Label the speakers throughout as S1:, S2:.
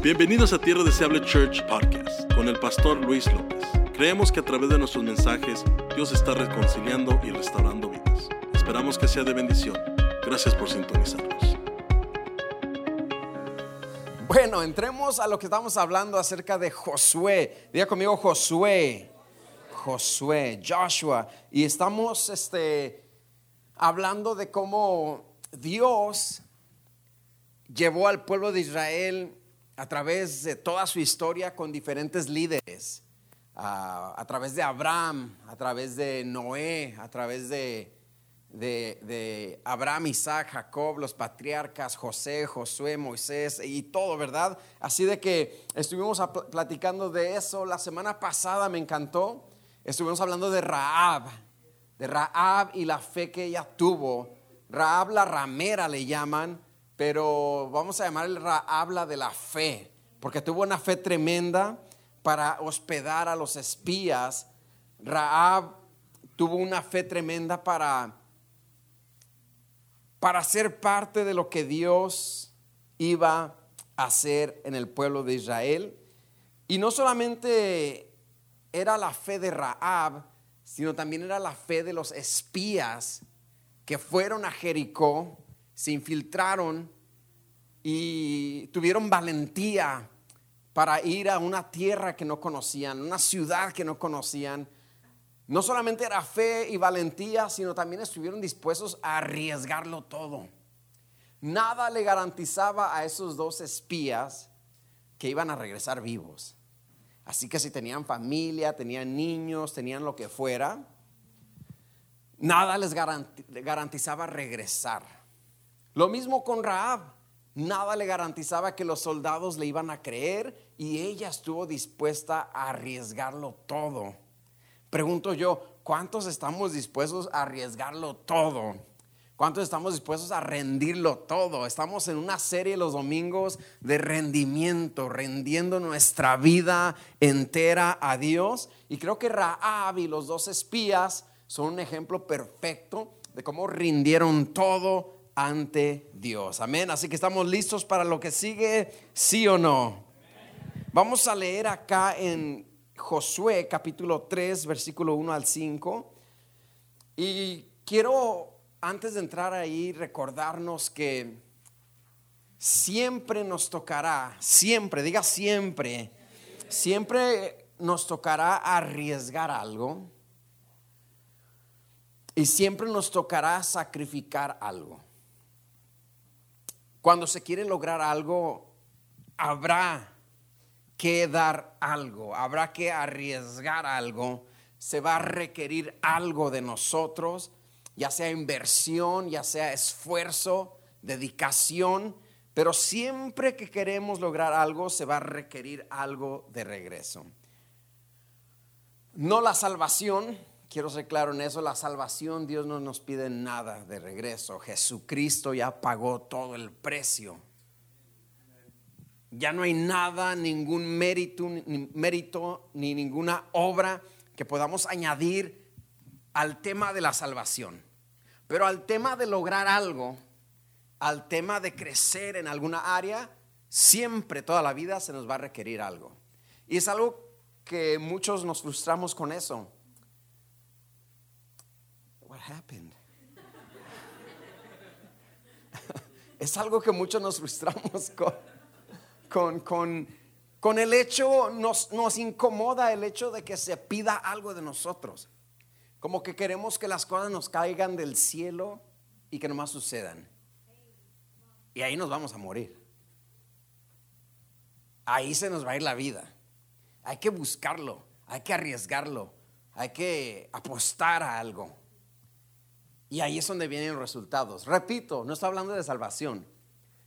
S1: Bienvenidos a Tierra Deseable Church Podcast con el pastor Luis López. Creemos que a través de nuestros mensajes Dios está reconciliando y restaurando vidas. Esperamos que sea de bendición. Gracias por sintonizarnos.
S2: Bueno, entremos a lo que estamos hablando acerca de Josué. Diga conmigo Josué. Josué, Joshua. Y estamos este, hablando de cómo Dios llevó al pueblo de Israel a través de toda su historia con diferentes líderes, a, través de Abraham, a través de Noé, a través de, de, de Abraham, Isaac, Jacob, los patriarcas, José, Josué, Moisés y todo, ¿verdad? Así de que estuvimos platicando de eso la semana pasada, me encantó. Estuvimos hablando de Raab, de Raab y la fe que ella tuvo. Raab la ramera le llaman, pero vamos a llamarle Raab la de la fe, porque tuvo una fe tremenda para hospedar a los espías. Raab tuvo una fe tremenda para para ser parte de lo que Dios iba a hacer en el pueblo de Israel. Y no solamente era la fe de Raab, sino también era la fe de los espías que fueron a Jericó, se infiltraron y tuvieron valentía para ir a una tierra que no conocían, una ciudad que no conocían. No solamente era fe y valentía, sino también estuvieron dispuestos a arriesgarlo todo. Nada le garantizaba a esos dos espías que iban a regresar vivos. Así que si tenían familia, tenían niños, tenían lo que fuera, nada les garanti- garantizaba regresar. Lo mismo con Raab. Nada le garantizaba que los soldados le iban a creer y ella estuvo dispuesta a arriesgarlo todo. Pregunto yo, ¿cuántos estamos dispuestos a arriesgarlo todo? ¿Cuántos estamos dispuestos a rendirlo todo? Estamos en una serie los domingos de rendimiento, rendiendo nuestra vida entera a Dios. Y creo que Raab y los dos espías son un ejemplo perfecto de cómo rindieron todo ante Dios. Amén. Así que estamos listos para lo que sigue, sí o no. Vamos a leer acá en Josué capítulo 3, versículo 1 al 5. Y quiero, antes de entrar ahí, recordarnos que siempre nos tocará, siempre, diga siempre, siempre nos tocará arriesgar algo. Y siempre nos tocará sacrificar algo. Cuando se quiere lograr algo, habrá que dar algo, habrá que arriesgar algo, se va a requerir algo de nosotros, ya sea inversión, ya sea esfuerzo, dedicación, pero siempre que queremos lograr algo, se va a requerir algo de regreso. No la salvación, quiero ser claro en eso, la salvación Dios no nos pide nada de regreso, Jesucristo ya pagó todo el precio. Ya no hay nada, ningún mérito, ni, mérito, ni ninguna obra que podamos añadir al tema de la salvación. Pero al tema de lograr algo, al tema de crecer en alguna área, siempre, toda la vida se nos va a requerir algo. Y es algo que muchos nos frustramos con eso. Es algo que muchos nos frustramos con con, con, con el hecho, nos, nos incomoda el hecho de que se pida algo de nosotros. Como que queremos que las cosas nos caigan del cielo y que nomás sucedan. Y ahí nos vamos a morir. Ahí se nos va a ir la vida. Hay que buscarlo, hay que arriesgarlo, hay que apostar a algo. Y ahí es donde vienen los resultados. Repito, no estoy hablando de salvación,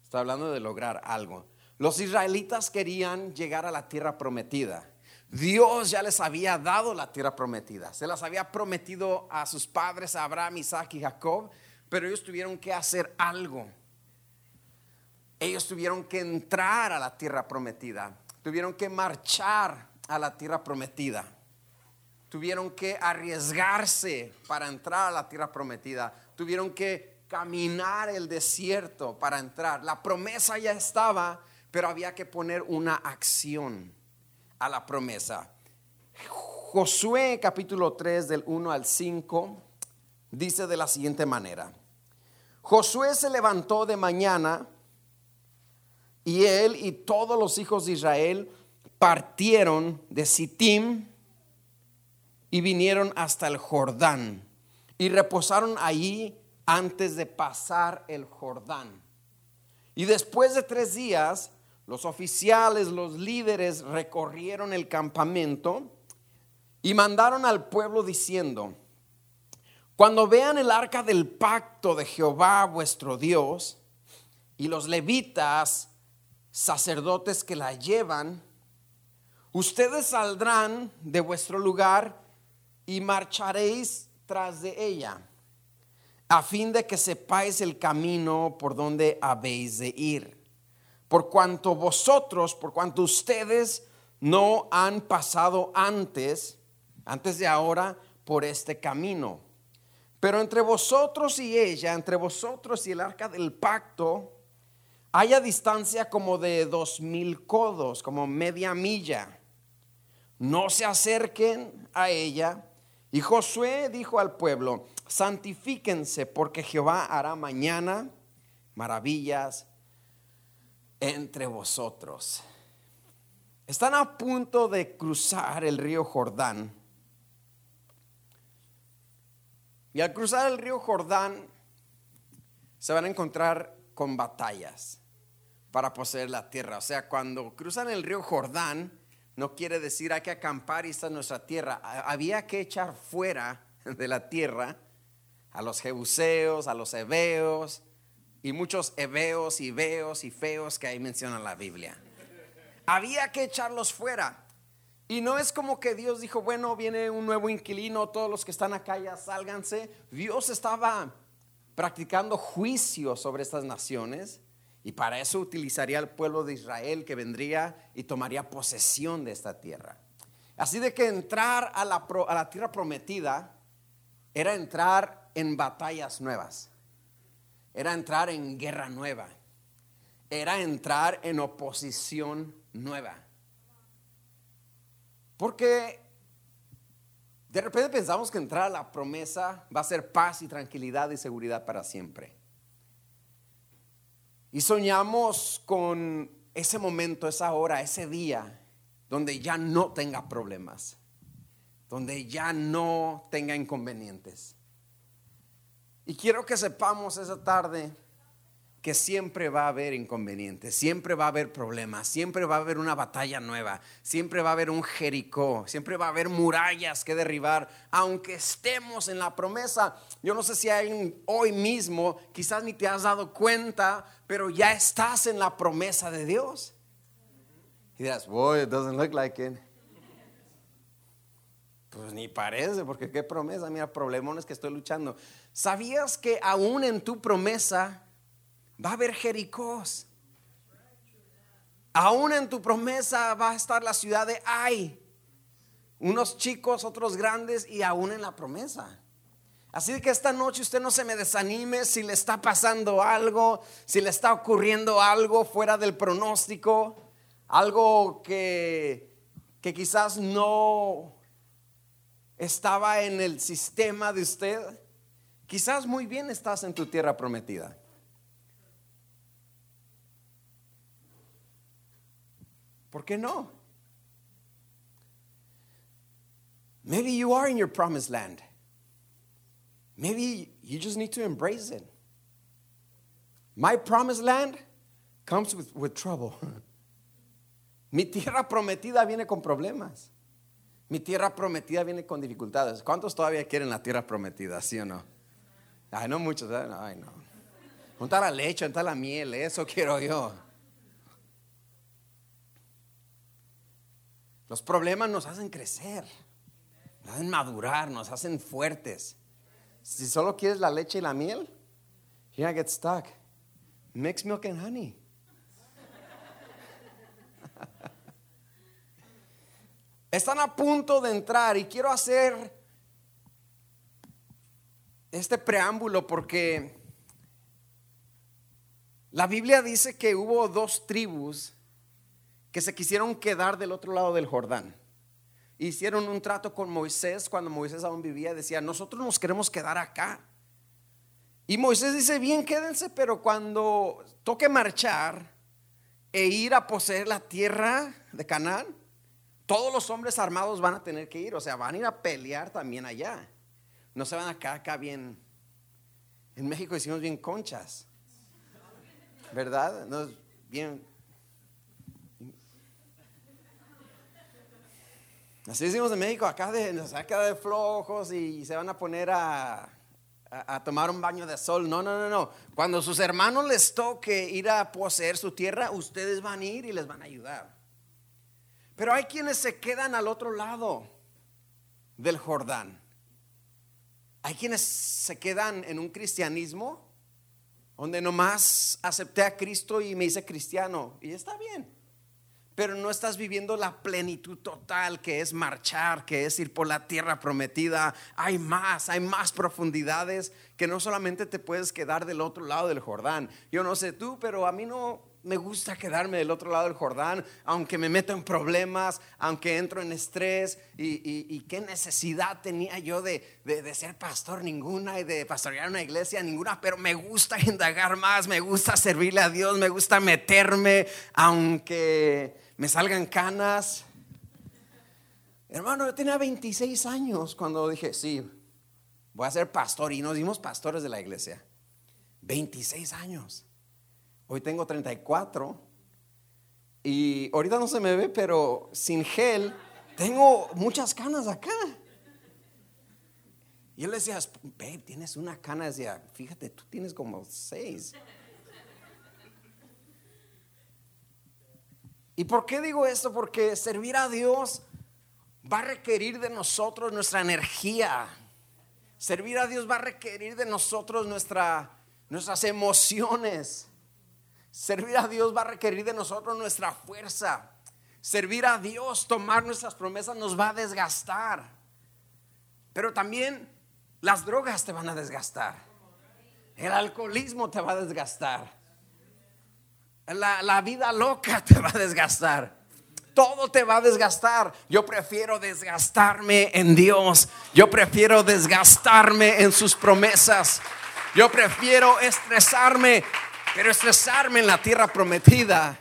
S2: estoy hablando de lograr algo. Los israelitas querían llegar a la tierra prometida. Dios ya les había dado la tierra prometida. Se las había prometido a sus padres, a Abraham, Isaac y Jacob, pero ellos tuvieron que hacer algo. Ellos tuvieron que entrar a la tierra prometida. Tuvieron que marchar a la tierra prometida. Tuvieron que arriesgarse para entrar a la tierra prometida. Tuvieron que caminar el desierto para entrar. La promesa ya estaba, pero había que poner una acción a la promesa. Josué capítulo 3 del 1 al 5 dice de la siguiente manera. Josué se levantó de mañana y él y todos los hijos de Israel partieron de Sittim y vinieron hasta el Jordán y reposaron allí antes de pasar el Jordán. Y después de tres días, los oficiales, los líderes recorrieron el campamento y mandaron al pueblo diciendo, cuando vean el arca del pacto de Jehová vuestro Dios y los levitas, sacerdotes que la llevan, ustedes saldrán de vuestro lugar y marcharéis tras de ella, a fin de que sepáis el camino por donde habéis de ir. Por cuanto vosotros, por cuanto ustedes no han pasado antes, antes de ahora, por este camino pero entre vosotros y ella, entre vosotros y el arca del pacto, haya distancia como de dos mil codos, como media milla. No se acerquen a ella. Y Josué dijo al pueblo, santifíquense porque Jehová hará mañana maravillas entre vosotros. Están a punto de cruzar el río Jordán Y al cruzar el río Jordán se van a encontrar con batallas para poseer la tierra. O sea, cuando cruzan el río Jordán, no quiere decir hay que acampar y esta es nuestra tierra. Había que echar fuera de la tierra a los jebuseos, a los heveos y muchos heveos y veos y feos que ahí menciona la Biblia. Había que echarlos fuera. Y no es como que Dios dijo, bueno, viene un nuevo inquilino, todos los que están acá ya sálganse. Dios estaba practicando juicio sobre estas naciones y para eso utilizaría al pueblo de Israel que vendría y tomaría posesión de esta tierra. Así de que entrar a la, a la tierra prometida era entrar en batallas nuevas, era entrar en guerra nueva, era entrar en oposición nueva. Porque de repente pensamos que entrar a la promesa va a ser paz y tranquilidad y seguridad para siempre. Y soñamos con ese momento, esa hora, ese día, donde ya no tenga problemas, donde ya no tenga inconvenientes. Y quiero que sepamos esa tarde que siempre va a haber inconvenientes, siempre va a haber problemas, siempre va a haber una batalla nueva, siempre va a haber un Jericó, siempre va a haber murallas que derribar, aunque estemos en la promesa. Yo no sé si hay hoy mismo, quizás ni te has dado cuenta, pero ya estás en la promesa de Dios. Y dirás, boy, it doesn't look like it. Pues ni parece, porque qué promesa, mira, problemones que estoy luchando. ¿Sabías que aún en tu promesa Va a haber Jericós. Aún en tu promesa va a estar la ciudad de Ay. Unos chicos, otros grandes y aún en la promesa. Así que esta noche usted no se me desanime si le está pasando algo, si le está ocurriendo algo fuera del pronóstico, algo que, que quizás no estaba en el sistema de usted. Quizás muy bien estás en tu tierra prometida. ¿Por qué no? Maybe you are in your promised land. Maybe you just need to embrace it. My promised land comes with, with trouble. Mi tierra prometida viene con problemas. Mi tierra prometida viene con dificultades. ¿Cuántos todavía quieren la tierra prometida, sí o no? Ay, no muchos, ¿eh? ay, no. Juntar la leche, juntar la miel, eso quiero yo. Los problemas nos hacen crecer, nos hacen madurar, nos hacen fuertes. Si solo quieres la leche y la miel, you're gonna get stuck. Mix milk and honey. Están a punto de entrar y quiero hacer este preámbulo porque la Biblia dice que hubo dos tribus que se quisieron quedar del otro lado del Jordán. Hicieron un trato con Moisés cuando Moisés aún vivía. Decía, nosotros nos queremos quedar acá. Y Moisés dice, bien, quédense, pero cuando toque marchar e ir a poseer la tierra de Canaán, todos los hombres armados van a tener que ir, o sea, van a ir a pelear también allá. No se van a quedar acá bien. En México decimos bien conchas, ¿verdad? No, bien. Así decimos en México, acá de, nos a de flojos y se van a poner a a, tomar un baño de sol. No, no, no, no. Cuando sus hermanos les toque ir a poseer su tierra, ustedes van a ir y les van a ayudar. Pero hay quienes se quedan al otro lado del Jordán. Hay quienes se quedan en un cristianismo donde nomás acepté a Cristo y me hice cristiano. Y está bien pero no estás viviendo la plenitud total que es marchar, que es ir por la tierra prometida. Hay más, hay más profundidades que no solamente te puedes quedar del otro lado del Jordán. Yo no sé tú, pero a mí no me gusta quedarme del otro lado del Jordán, aunque me meto en problemas, aunque entro en estrés. Y, qué necesidad tenía yo de, de, ser pastor, ninguna, y de pastorear una iglesia, ninguna, pero me gusta indagar más, me gusta servirle a Dios, me gusta meterme, aunque me salgan canas. Hermano, yo tenía 26 años cuando dije, sí, voy a ser pastor. Y nos dimos pastores de la iglesia. 26 años. Hoy tengo 34. Y ahorita no se me ve, pero sin gel, tengo muchas canas acá. Y él decía, babe, tienes una cana. Decía, fíjate, tú tienes como seis. ¿Y por qué digo esto? Porque servir a Dios va a requerir de nosotros nuestra energía. Servir a Dios va a requerir de nosotros nuestra, nuestras emociones. Servir a Dios va a requerir de nosotros nuestra fuerza. Servir a Dios, tomar nuestras promesas nos va a desgastar. Pero también las drogas te van a desgastar. El alcoholismo te va a desgastar. La, vida loca te va a desgastar. Todo te va a desgastar. Yo prefiero desgastarme en Dios. Yo prefiero desgastarme en sus promesas. Yo prefiero estresarme, pero estresarme en la tierra prometida.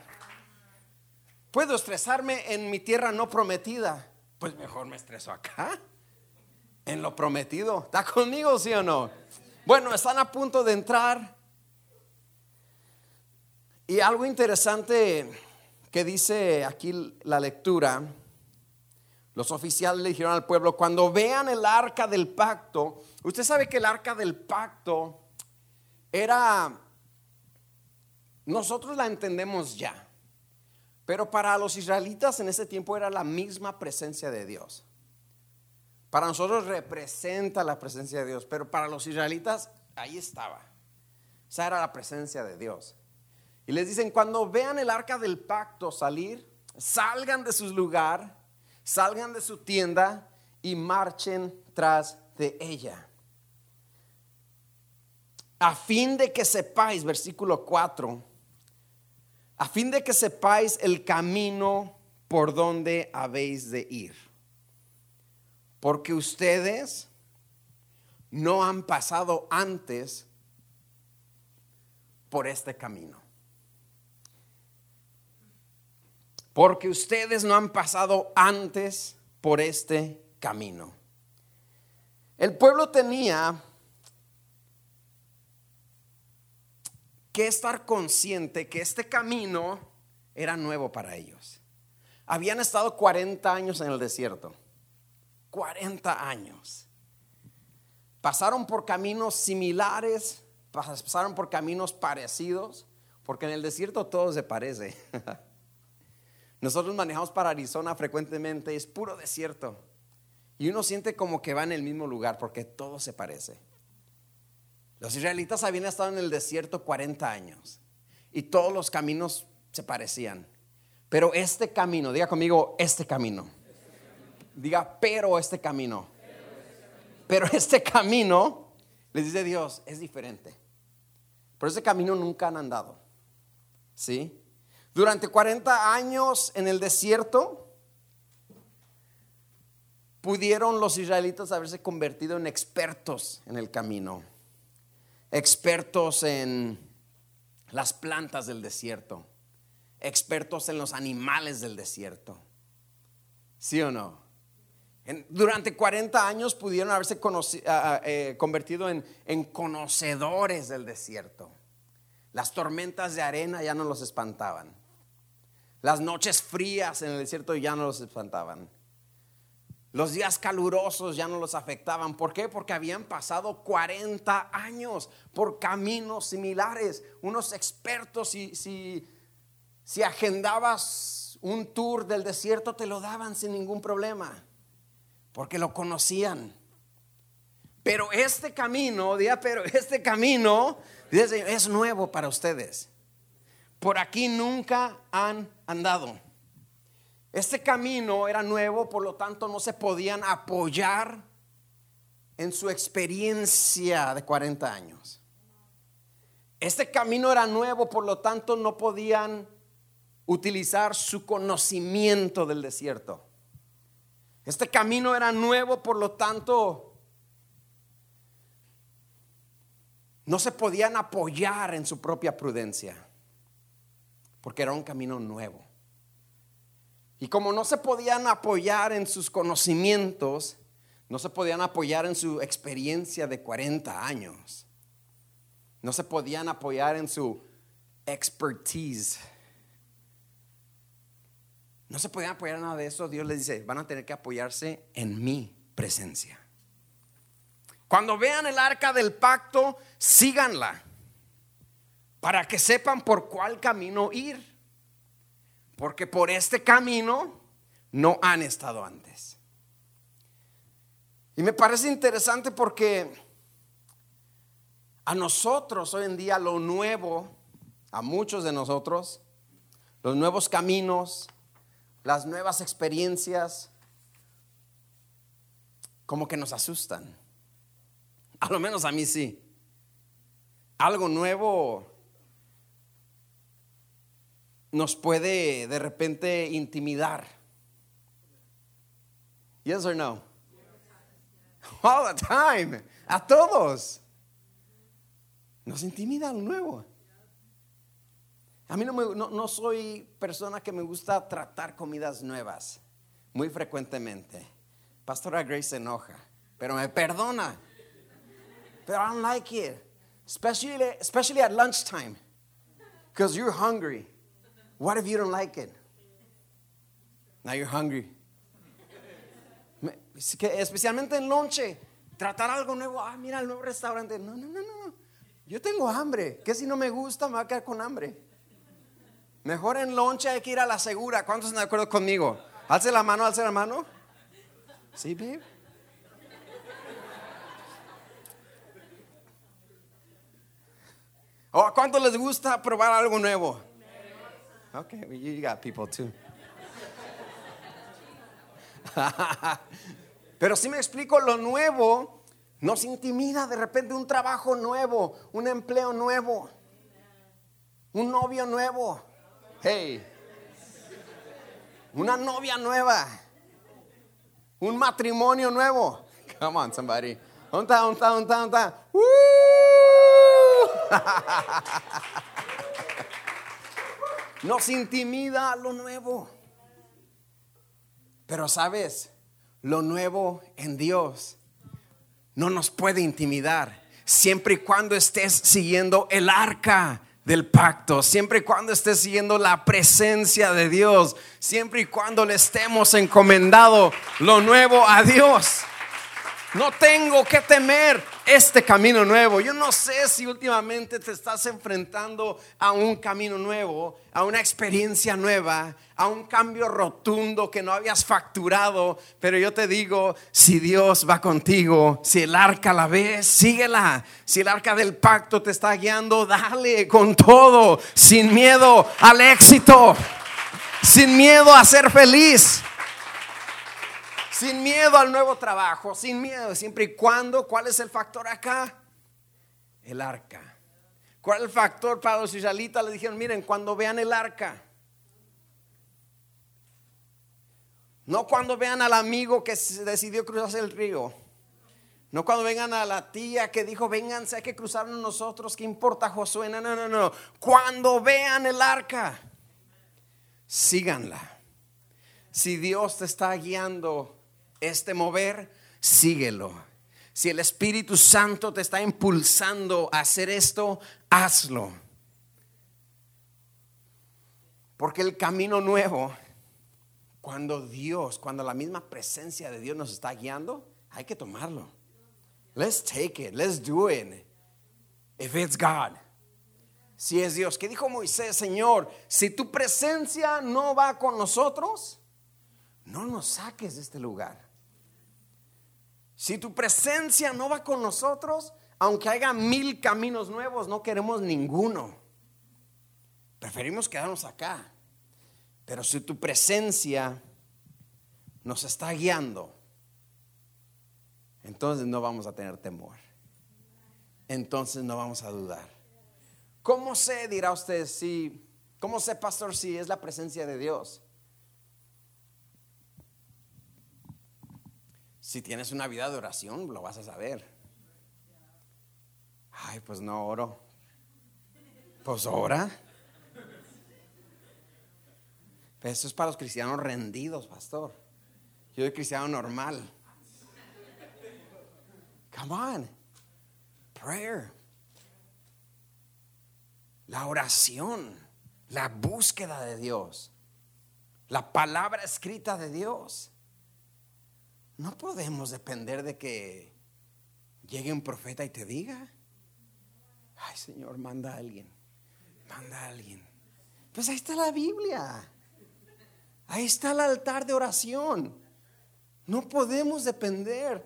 S2: Puedo estresarme en mi tierra no prometida. Pues mejor me estreso acá, en lo prometido. ¿Está conmigo, sí o no? Bueno, están a punto de entrar y algo interesante que dice aquí la lectura, los oficiales le dijeron al pueblo, cuando vean el arca del pacto, usted sabe que el arca del pacto era, nosotros la entendemos ya, pero para los israelitas en ese tiempo era la misma presencia de Dios. Para nosotros representa la presencia de Dios, pero para los israelitas ahí estaba. Esa era la presencia de Dios. Y les dicen, cuando vean el arca del pacto salir, salgan de su lugar, salgan de su tienda y marchen tras de ella. A fin de que sepáis, versículo 4, a fin de que sepáis el camino por donde habéis de ir. Porque ustedes no han pasado antes por este camino. Porque ustedes no han pasado antes por este camino. El pueblo tenía que estar consciente que este camino era nuevo para ellos. Habían estado 40 años en el desierto. 40 años. Pasaron por caminos similares, pasaron por caminos parecidos, porque en el desierto todo se parece. Nosotros manejamos para Arizona frecuentemente, es puro desierto. Y uno siente como que va en el mismo lugar porque todo se parece. Los israelitas habían estado en el desierto 40 años y todos los caminos se parecían. Pero este camino, diga conmigo, este camino. Diga, pero este camino. Pero este camino, les dice Dios, es diferente. Por ese camino nunca han andado. ¿Sí? Durante 40 años en el desierto, pudieron los israelitas haberse convertido en expertos en el camino, expertos en las plantas del desierto, expertos en los animales del desierto. ¿Sí o no? durante 40 años pudieron haberse eh, convertido en conocedores del desierto. Las tormentas de arena ya no los espantaban. Las noches frías en el desierto ya no los espantaban. Los días calurosos ya no los afectaban. ¿Por qué? Porque habían pasado 40 años por caminos similares. Unos expertos, si, si, agendabas un tour del desierto, te lo daban sin ningún problema. Porque lo conocían. Pero este camino, pero este camino es nuevo para ustedes. Por aquí nunca han andado. Este camino era nuevo, por lo tanto no se podían apoyar en su experiencia de 40 años. Este camino era nuevo, por lo tanto no podían utilizar su conocimiento del desierto. Este camino era nuevo, por lo tanto no se podían apoyar en su propia prudencia, porque era un camino nuevo. Y como no se podían apoyar en sus conocimientos, no se podían apoyar en su experiencia de 40 años, no se podían apoyar en su expertise. No se podían apoyar en nada de eso. Dios les dice, van a tener que apoyarse en mi presencia. Cuando vean el arca del pacto, síganla para que sepan por cuál camino ir. Porque por este camino no han estado antes. Y me parece interesante porque a nosotros hoy en día lo nuevo, a muchos de nosotros, los nuevos caminos, las nuevas experiencias, como que nos asustan. A lo menos a mí sí. Algo nuevo nos puede de repente intimidar. Yes or no? All the time. A todos. Nos intimida lo nuevo. A mí no, no, soy persona que me gusta tratar comidas nuevas muy frecuentemente. Pastora Grace se enoja, pero me perdona. But I don't like it, especially, especially at lunchtime, because you're hungry. What if you don't like it? Now you're hungry. Especialmente en lonche, tratar algo nuevo. Ah, mira el nuevo restaurante. No, no, no, no. Yo tengo hambre. ¿Qué si no me gusta? Me va a quedar con hambre. Mejor en lonche hay que ir a la segura. ¿Cuántos están de acuerdo conmigo? Alce la mano, alce la mano. Sí, babe. ¿O a cuánto les gusta probar algo nuevo? Okay, you got people too. Pero si me explico, lo nuevo nos intimida de repente un trabajo nuevo, un empleo nuevo, un novio nuevo. Hey, una novia nueva, un matrimonio nuevo. Come on, somebody. Ta. Nos intimida lo nuevo. Pero sabes, lo nuevo en Dios no nos puede intimidar siempre y cuando estés siguiendo el arca del pacto, siempre y cuando estés siguiendo la presencia de Dios, siempre y cuando le estemos encomendado lo nuevo a Dios. No tengo que temer este camino nuevo. Yo no sé si últimamente te estás enfrentando a un camino nuevo, a una experiencia nueva, a un cambio rotundo que no habías facturado, pero yo te digo, si Dios va contigo, si el arca la ves, síguela. Si el arca del pacto te está guiando, dale con todo, sin miedo al éxito, sin miedo a ser feliz sin miedo al nuevo trabajo, sin miedo, siempre y cuando, ¿cuál es el factor acá? El arca. ¿Cuál es el factor para los israelitas? Le dijeron, miren, cuando vean el arca. No cuando vean al amigo que decidió cruzarse el río. No cuando vengan a la tía que dijo, vénganse, hay que cruzarnos nosotros, ¿qué importa Josué? No, no, no, no. Cuando vean el arca, síganla. Si Dios te está guiando, este mover, síguelo. Si el Espíritu Santo te está impulsando a hacer esto, hazlo. Porque el camino nuevo, cuando Dios, cuando la misma presencia de Dios nos está guiando, hay que tomarlo. Let's take it, let's do it. If it's God. Si es Dios. ¿Qué dijo Moisés, Señor? Si tu presencia no va con nosotros, no nos saques de este lugar. Si tu presencia no va con nosotros, aunque haya mil caminos nuevos, no queremos ninguno. Preferimos quedarnos acá. Pero si tu presencia nos está guiando, entonces no vamos a tener temor. Entonces no vamos a dudar. ¿Cómo sé, dirá usted, si, cómo sé, pastor, si es la presencia de Dios? Si tienes una vida de oración, lo vas a saber. Ay, pues no oro. Pues ora. eso es para los cristianos rendidos, pastor. Yo soy cristiano normal. Come on. Prayer. La oración, la búsqueda de Dios, la palabra escrita de Dios. No podemos depender de que llegue un profeta y te diga, ay Señor, manda a alguien, manda a alguien. Pues ahí está la Biblia, ahí está el altar de oración. No podemos depender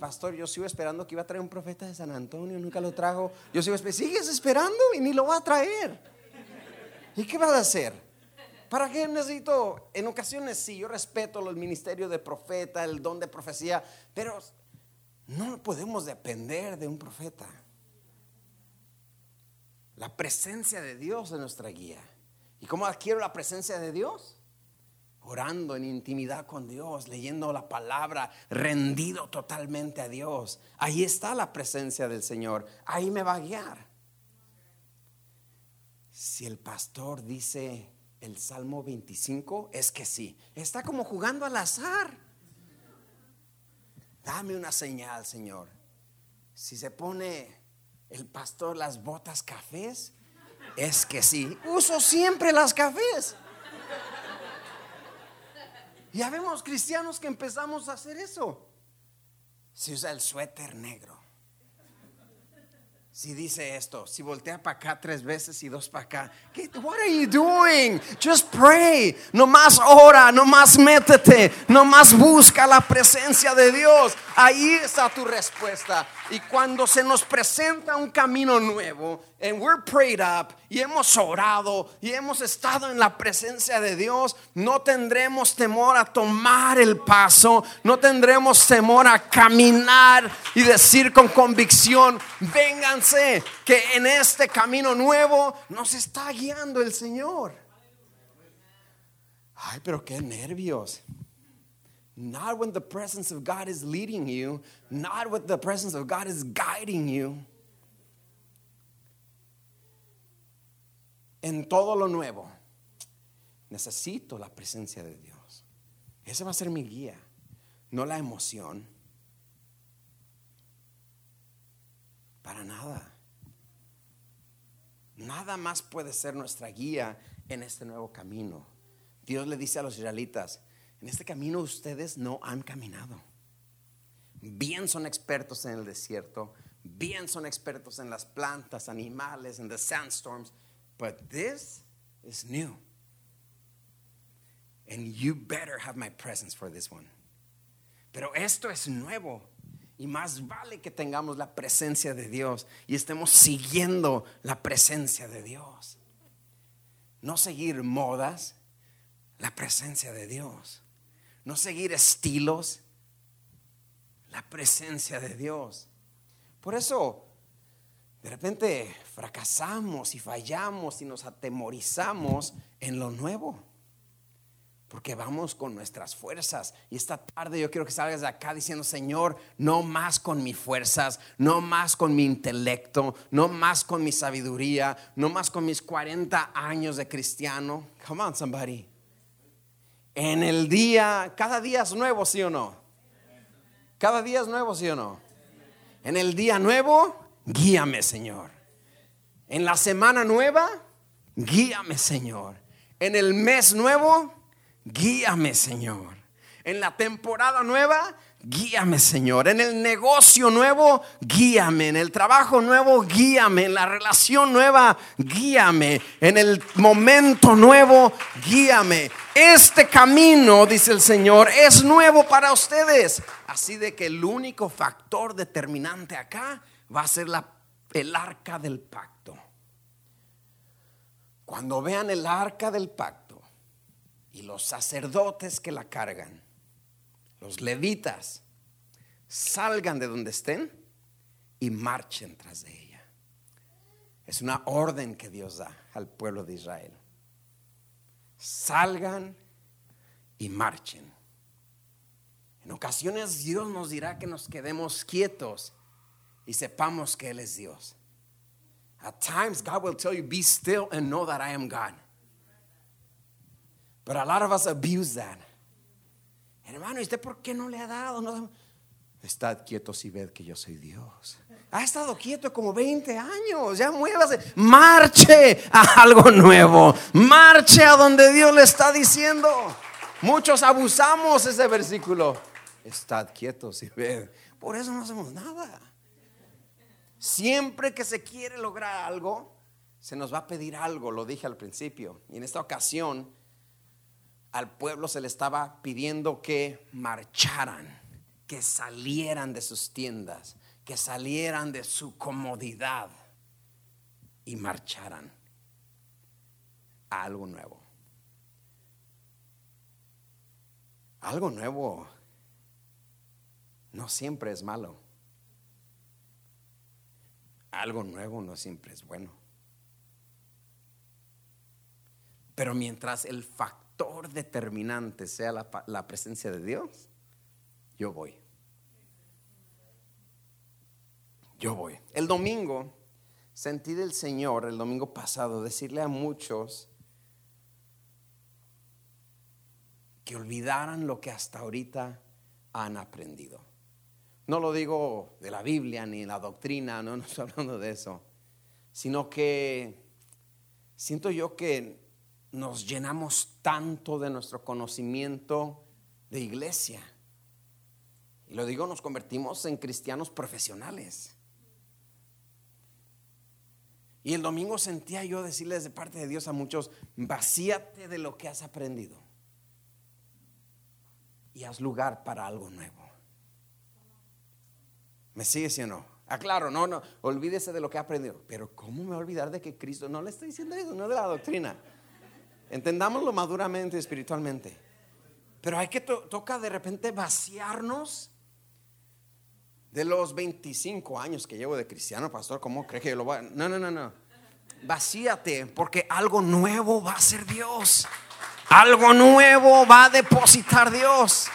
S2: pastor, yo sigo esperando que iba a traer un profeta de San Antonio, nunca lo trajo. Yo sigo esperando, sigues esperando y ni lo va a traer. ¿Y qué vas a hacer? ¿Para qué necesito? En ocasiones sí, yo respeto el ministerio de profeta, el don de profecía, pero no podemos depender de un profeta. La presencia de Dios es nuestra guía. ¿Y cómo adquiero la presencia de Dios? orando en intimidad con Dios, leyendo la palabra, rendido totalmente a Dios. Ahí está la presencia del Señor. Ahí me va a guiar. Si el pastor dice el Salmo 25, es que sí. Está como jugando al azar. Dame una señal, Señor. Si se pone el pastor las botas cafés, es que sí. Uso siempre las cafés. Ya vemos cristianos que empezamos a hacer eso. Si usa el suéter negro. Si dice esto, si voltea para acá tres veces y dos para acá, what are you doing? Just pray. No más ora, no más métete, no más busca la presencia de Dios. Ahí está tu respuesta. Y cuando se nos presenta un camino nuevo, and we're prayed up, y hemos orado, y hemos estado en la presencia de Dios, no tendremos temor a tomar el paso, no tendremos temor a caminar y decir con convicción, vénganse, que en este camino nuevo nos está guiando el Señor. Ay, pero qué nervios. Not when the presence of God is leading you, not when the presence of God is guiding you. En todo lo nuevo, necesito la presencia de Dios. Ese va a ser mi guía, no la emoción. Para nada. Nada más puede ser nuestra guía en este nuevo camino. Dios le dice a los israelitas, en este camino ustedes no han caminado. Bien son expertos en el desierto, bien son expertos en las plantas, animales, en the sandstorms, but this is new. And you better have my presence for this one. Pero esto es nuevo y más vale que tengamos la presencia de Dios y estemos siguiendo la presencia de Dios. No seguir modas, la presencia de Dios no seguir estilos, la presencia de Dios. Por eso, de repente fracasamos y fallamos y nos atemorizamos en lo nuevo. porque vamos con nuestras fuerzas. Y esta tarde yo quiero que salgas de acá diciendo, Señor, no más con mis fuerzas, no más con mi intelecto, no más con mi sabiduría, no más con mis 40 años de cristiano. Come on, somebody. En el día, cada día es nuevo, ¿sí o no? Cada día es nuevo, ¿sí o no? En el día nuevo, guíame, Señor. En la semana nueva, guíame, Señor. En el mes nuevo, guíame Señor. En la temporada nueva, guíame Señor. En el negocio nuevo, guíame. En el trabajo nuevo, guíame. En la relación nueva, guíame. En el momento nuevo, guíame. Este camino, dice el Señor, es nuevo para ustedes. Así de que el único factor determinante acá va a ser la, el arca del pacto. Cuando vean el arca del pacto, y los sacerdotes que la cargan, los levitas, salgan de donde estén y marchen tras de ella. Es una orden que Dios da al pueblo de Israel. Salgan y marchen. En ocasiones Dios nos dirá que nos quedemos quietos y sepamos que Él es Dios. At times God will tell you, be still and know that I am God. Pero a lot of us abuse that. Hermano, ¿y usted por qué no le ha dado? No, Estad quietos y ved que yo soy Dios. Ha estado quieto como 20 años. Ya muévase. Marche a algo nuevo. Marche a donde Dios le está diciendo. Muchos abusamos ese versículo. Estad quietos y ved. Por eso no hacemos nada. Siempre que se quiere lograr algo, se nos va a pedir algo. Lo dije al principio. Y en esta ocasión al pueblo se le estaba pidiendo que marcharan, que salieran de sus tiendas, que salieran de su comodidad y marcharan a algo nuevo. Algo nuevo no siempre es malo. Algo nuevo no siempre es bueno. Pero mientras el factor determinante sea la, presencia de Dios, yo voy. Yo voy. El domingo sentí del Señor, el domingo pasado, decirle a muchos que olvidaran lo que hasta ahorita han aprendido. No lo digo de la Biblia ni la doctrina, no, no estoy hablando de eso, sino que siento yo que nos llenamos tanto de nuestro conocimiento de iglesia. Y lo digo, nos convertimos en cristianos profesionales. Y el domingo sentía yo decirles de parte de Dios a muchos, vacíate de lo que has aprendido y haz lugar para algo nuevo. ¿Me sigue siendo? Aclaro, no, no, olvídese de lo que ha aprendido. Pero ¿cómo me olvidar de que Cristo, no le estoy diciendo eso, no de la doctrina. Entendámoslo maduramente espiritualmente. Pero hay que toca de repente vaciarnos de los 25 años que llevo de cristiano, pastor. ¿Cómo cree que yo lo voy a.? No, no, no, no. Vacíate, porque algo nuevo va a ser Dios. Algo nuevo va a depositar Dios.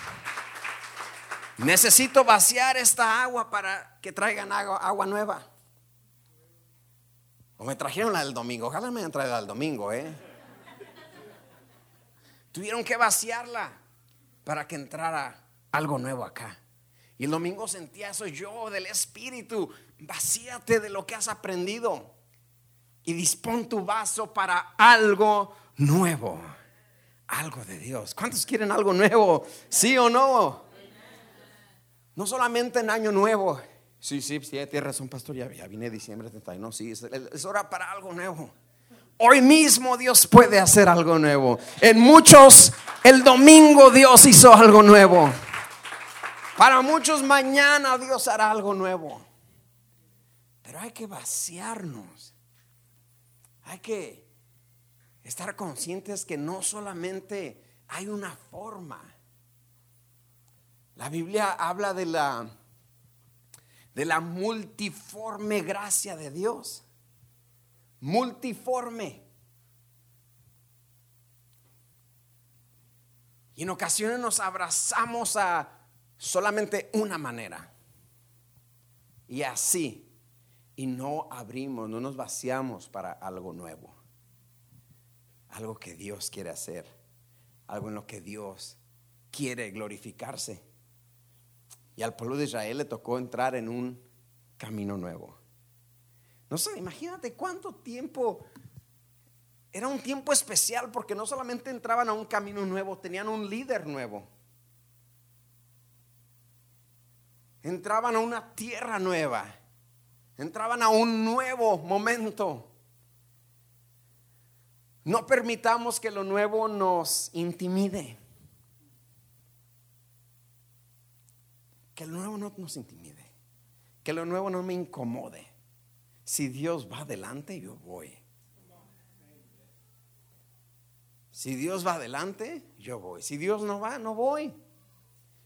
S2: Necesito vaciar esta agua para que traigan agua, agua nueva. O me trajeron la del domingo. Ojalá me hayan traído la domingo, ¿eh? Tuvieron que vaciarla para que entrara algo nuevo acá. Y el domingo sentía eso yo del Espíritu. Vacíate de lo que has aprendido y dispón tu vaso para algo nuevo. Algo de Dios. ¿Cuántos quieren algo nuevo? ¿Sí o no? No solamente en año nuevo. Sí, sí, sí, tiene razón, pastor. Ya, ya vine diciembre 31. Sí, es hora para algo nuevo. Hoy mismo Dios puede hacer algo nuevo. En muchos, el domingo Dios hizo algo nuevo. Para muchos, mañana Dios hará algo nuevo. Pero hay que vaciarnos. Hay que estar conscientes que no solamente hay una forma. La Biblia habla de la de la multiforme gracia de Dios multiforme. Y en ocasiones nos abrazamos a solamente una manera. Y así. Y no abrimos, no nos vaciamos para algo nuevo. Algo que Dios quiere hacer. Algo en lo que Dios quiere glorificarse. Y al pueblo de Israel le tocó entrar en un camino nuevo. No sé, imagínate cuánto tiempo. Era un tiempo especial porque no solamente entraban a un camino nuevo, tenían un líder nuevo. Entraban a una tierra nueva. Entraban a un nuevo momento. No permitamos que lo nuevo nos intimide. Que lo nuevo no nos intimide. Que lo nuevo no me incomode. Si Dios va adelante, yo voy. Si Dios va adelante, yo voy. Si Dios no va, no voy.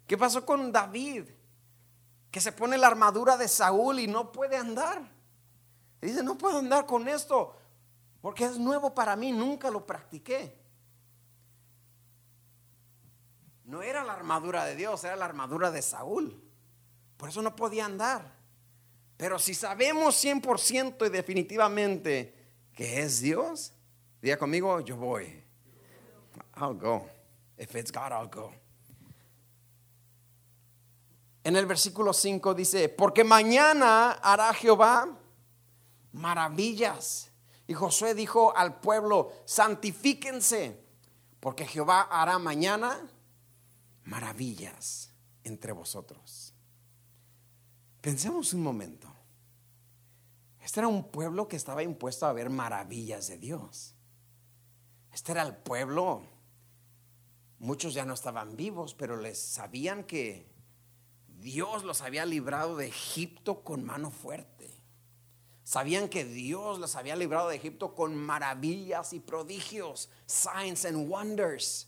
S2: ¿Qué pasó con David? Que se pone la armadura de Saúl y no puede andar. dice, no puedo andar con esto porque es nuevo para mí, nunca lo practiqué. No era la armadura de Dios, era la armadura de Saúl. Por eso no podía andar. Pero si sabemos 100% y definitivamente que es Dios, diga conmigo, yo voy. I'll go. If it's God, I'll go. En el versículo 5 dice, porque mañana hará Jehová maravillas. Y Josué dijo al pueblo, santifíquense, porque Jehová hará mañana maravillas entre vosotros. Pensemos un momento. Este era un pueblo que estaba impuesto a ver maravillas de Dios. Este era el pueblo. Muchos ya no estaban vivos, pero les sabían que Dios los había librado de Egipto con mano fuerte. Sabían que Dios los había librado de Egipto con maravillas y prodigios, signs and wonders.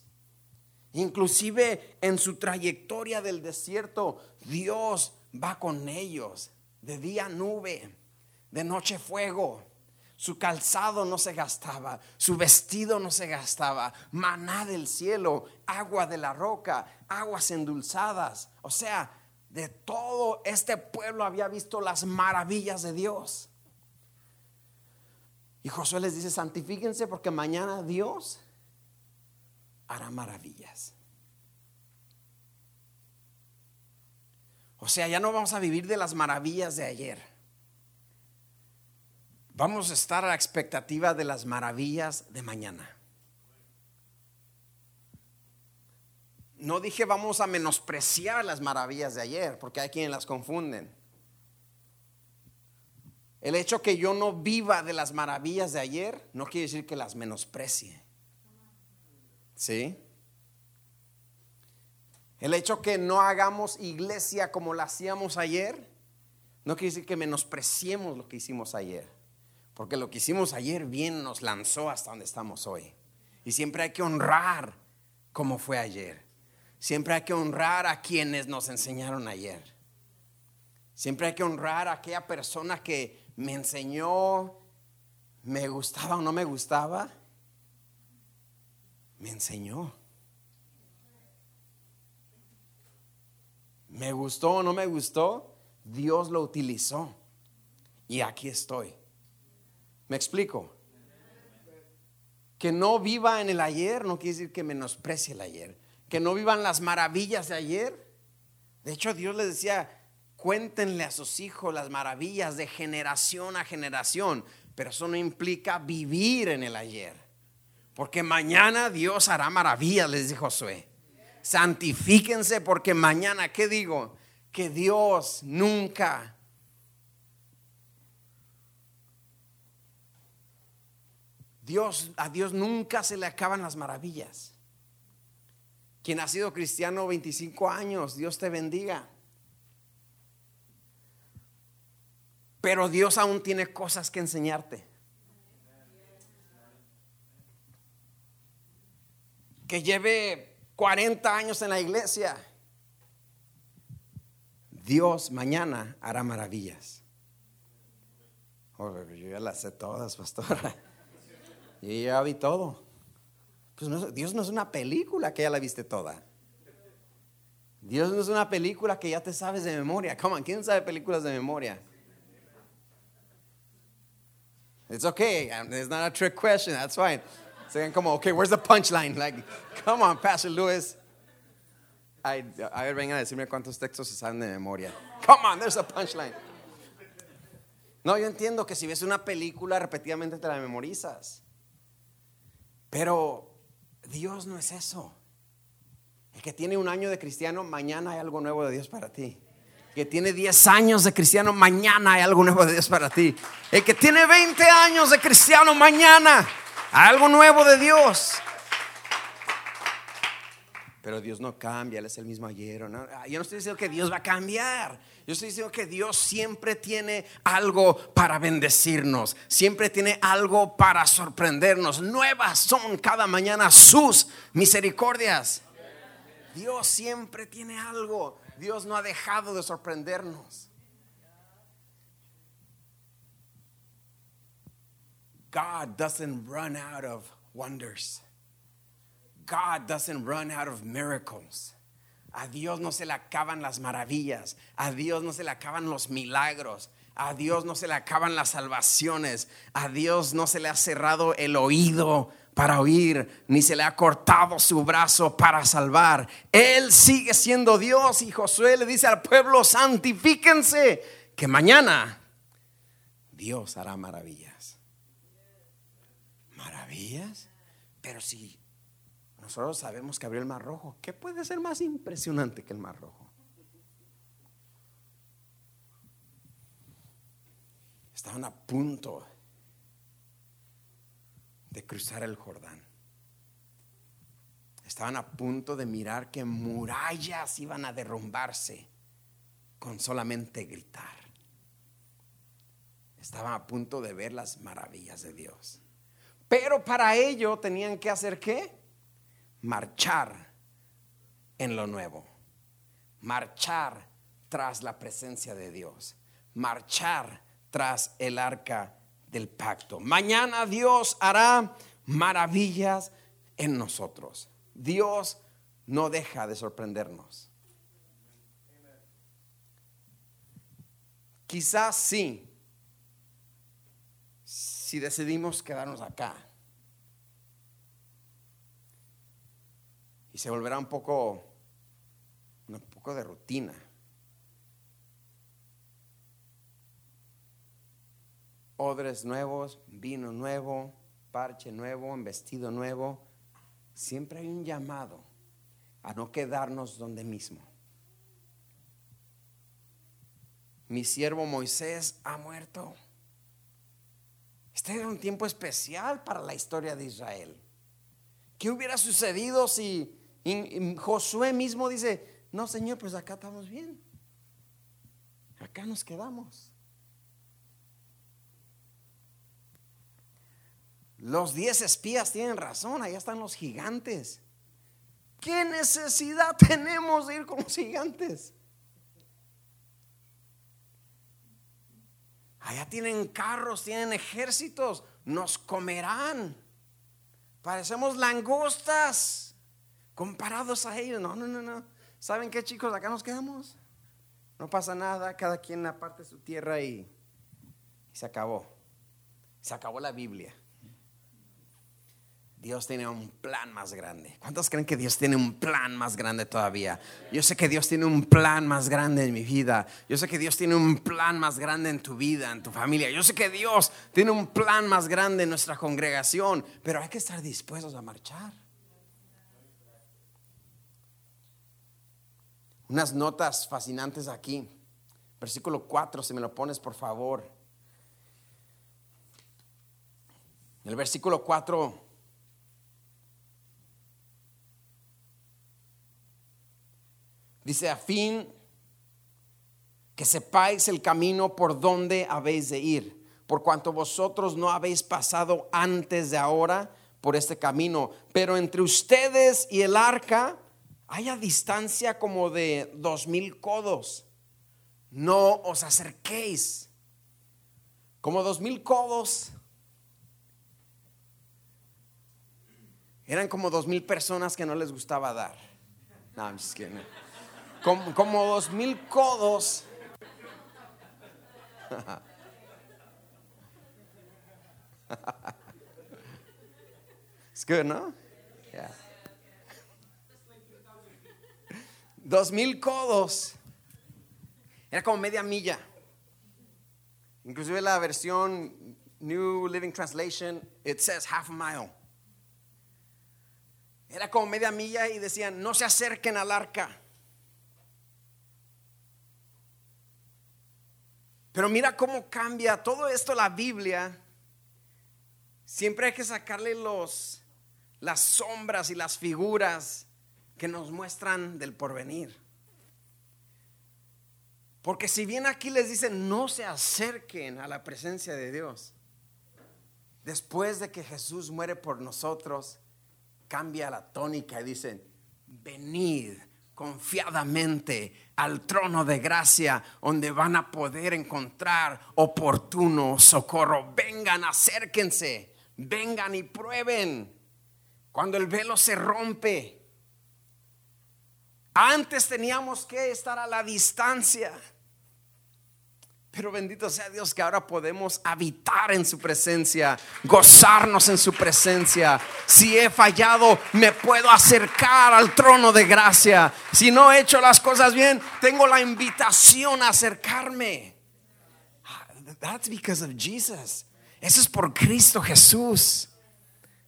S2: Inclusive en su trayectoria del desierto, Dios va con ellos. De día nube, de noche fuego. Su calzado no se gastaba, su vestido no se gastaba, maná del cielo, agua de la roca, aguas endulzadas. O sea, de todo este pueblo había visto las maravillas de Dios. Y Josué les dice, santifíquense porque mañana Dios hará maravillas. O sea, ya no vamos a vivir de las maravillas de ayer. Vamos a estar a la expectativa de las maravillas de mañana. No dije vamos a menospreciar las maravillas de ayer, porque hay quienes las confunden. El hecho que yo no viva de las maravillas de ayer no quiere decir que las menosprecie. ¿Sí? El hecho que no hagamos iglesia como la hacíamos ayer, no quiere decir que menospreciemos lo que hicimos ayer. Porque lo que hicimos ayer bien nos lanzó hasta donde estamos hoy. Y siempre hay que honrar como fue ayer. Siempre hay que honrar a quienes nos enseñaron ayer. Siempre hay que honrar a aquella persona que me enseñó, me gustaba o no me gustaba. Me enseñó. Me gustó o no me gustó, Dios lo utilizó. Y aquí estoy. ¿Me explico? Que no viva en el ayer no quiere decir que menosprecie el ayer. Que no vivan las maravillas de ayer. De hecho, Dios les decía, cuéntenle a sus hijos las maravillas de generación a generación. Pero eso no implica vivir en el ayer. Porque mañana Dios hará maravillas, les dijo Josué santifíquense porque mañana, ¿qué digo? Que Dios nunca Dios, a Dios nunca se le acaban las maravillas. Quien ha sido cristiano 25 años, Dios te bendiga. Pero Dios aún tiene cosas que enseñarte. Que lleve 40 años en la iglesia. Dios mañana hará maravillas. Oh, yo ya las sé todas, pastora. Yo ya vi todo. Pues Dios no es una película que ya la viste toda. Dios no es una película que ya te sabes de memoria. Come on, ¿quién sabe películas de memoria? It's okay. It's not a trick question. That's fine. So como, okay, where's the punchline? Like, come on, Pastor Lewis. A ver, vengan a decirme cuántos textos se saben de memoria. Come on, there's a punchline. No, yo entiendo que si ves una película repetidamente te la memorizas. Pero Dios no es eso. El que tiene un año de cristiano, mañana hay algo nuevo de Dios para ti. El que tiene 10 años de cristiano, mañana hay algo nuevo de Dios para ti. El que tiene 20 años de cristiano, mañana algo nuevo de Dios. Pero Dios no cambia, Él es el mismo ayer. ¿no? Yo no estoy diciendo que Dios va a cambiar. Yo estoy diciendo que Dios siempre tiene algo para bendecirnos. Siempre tiene algo para sorprendernos. Nuevas son cada mañana sus misericordias. Dios siempre tiene algo. Dios no ha dejado de sorprendernos. God doesn't run out of wonders. God doesn't run out of miracles. A Dios no se le acaban las maravillas. A Dios no se le acaban los milagros. A Dios no se le acaban las salvaciones. A Dios no se le ha cerrado el oído para oír, ni se le ha cortado su brazo para salvar. Él sigue siendo Dios y Josué le dice al pueblo, santifíquense, que mañana Dios hará maravillas. Pero si nosotros sabemos que abrió el mar rojo. ¿Qué puede ser más impresionante que el mar rojo? Estaban a punto de cruzar el Jordán. Estaban a punto de mirar que murallas iban a derrumbarse con solamente gritar. Estaban a punto de ver las maravillas de Dios. Pero para ello tenían que hacer qué? marchar en lo nuevo, marchar tras la presencia de Dios, marchar tras el arca del pacto. Mañana Dios hará maravillas en nosotros. Dios no deja de sorprendernos. Quizás sí, si decidimos quedarnos acá. y se volverá un poco, un poco de rutina. Odres nuevos, vino nuevo, parche nuevo, vestido nuevo. Siempre hay un llamado a no quedarnos donde mismo. Mi siervo Moisés ha muerto. Este era un tiempo especial para la historia de Israel. ¿Qué hubiera sucedido si Josué mismo dice, no Señor, pues acá estamos bien. Acá nos quedamos. Los diez espías tienen razón, allá están los gigantes. ¿Qué necesidad tenemos de ir con los gigantes? Allá tienen carros, tienen ejércitos, nos comerán. Parecemos langostas comparados a ellos. No, no, no, no. ¿Saben qué chicos? Acá nos quedamos. No pasa nada, cada quien aparte su tierra y, se acabó. Se acabó la Biblia. Dios tiene un plan más grande. ¿Cuántos creen que Dios tiene un plan más grande todavía? Yo sé que Dios tiene un plan más grande en mi vida. Yo sé que Dios tiene un plan más grande en tu vida, en tu familia. Yo sé que Dios tiene un plan más grande en nuestra congregación, pero hay que estar dispuestos a marchar. unas notas fascinantes aquí. Versículo 4, si me lo pones por favor. El versículo 4 dice, a fin que sepáis el camino por donde habéis de ir, por cuanto vosotros no habéis pasado antes de ahora por este camino, pero entre ustedes y el arca haya distancia como de dos mil codos. No os acerquéis. Como dos mil codos. Eran como dos mil personas que no les gustaba dar. No, I'm just kidding. Como, como dos mil codos. It's good, ¿no? Yeah. Dos mil codos. Era como media milla. Inclusive la versión New Living Translation, it says half a mile. Era como media milla y decían, no se acerquen al arca. Pero mira cómo cambia todo esto la Biblia. Siempre hay que sacarle los las sombras y las figuras que nos muestran del porvenir. Porque si bien aquí les dicen no se acerquen a la presencia de Dios, después de que Jesús muere por nosotros, cambia la tónica y dicen, venid confiadamente al trono de gracia donde van a poder encontrar oportuno socorro. Vengan, acérquense, vengan y prueben. Cuando el velo se rompe, antes teníamos que estar a la distancia. Pero bendito sea Dios que ahora podemos habitar en su presencia, gozarnos en su presencia. Si he fallado, me puedo acercar al trono de gracia. Si no he hecho las cosas bien, tengo la invitación a acercarme. That's because of Jesus. Eso es por Cristo Jesús.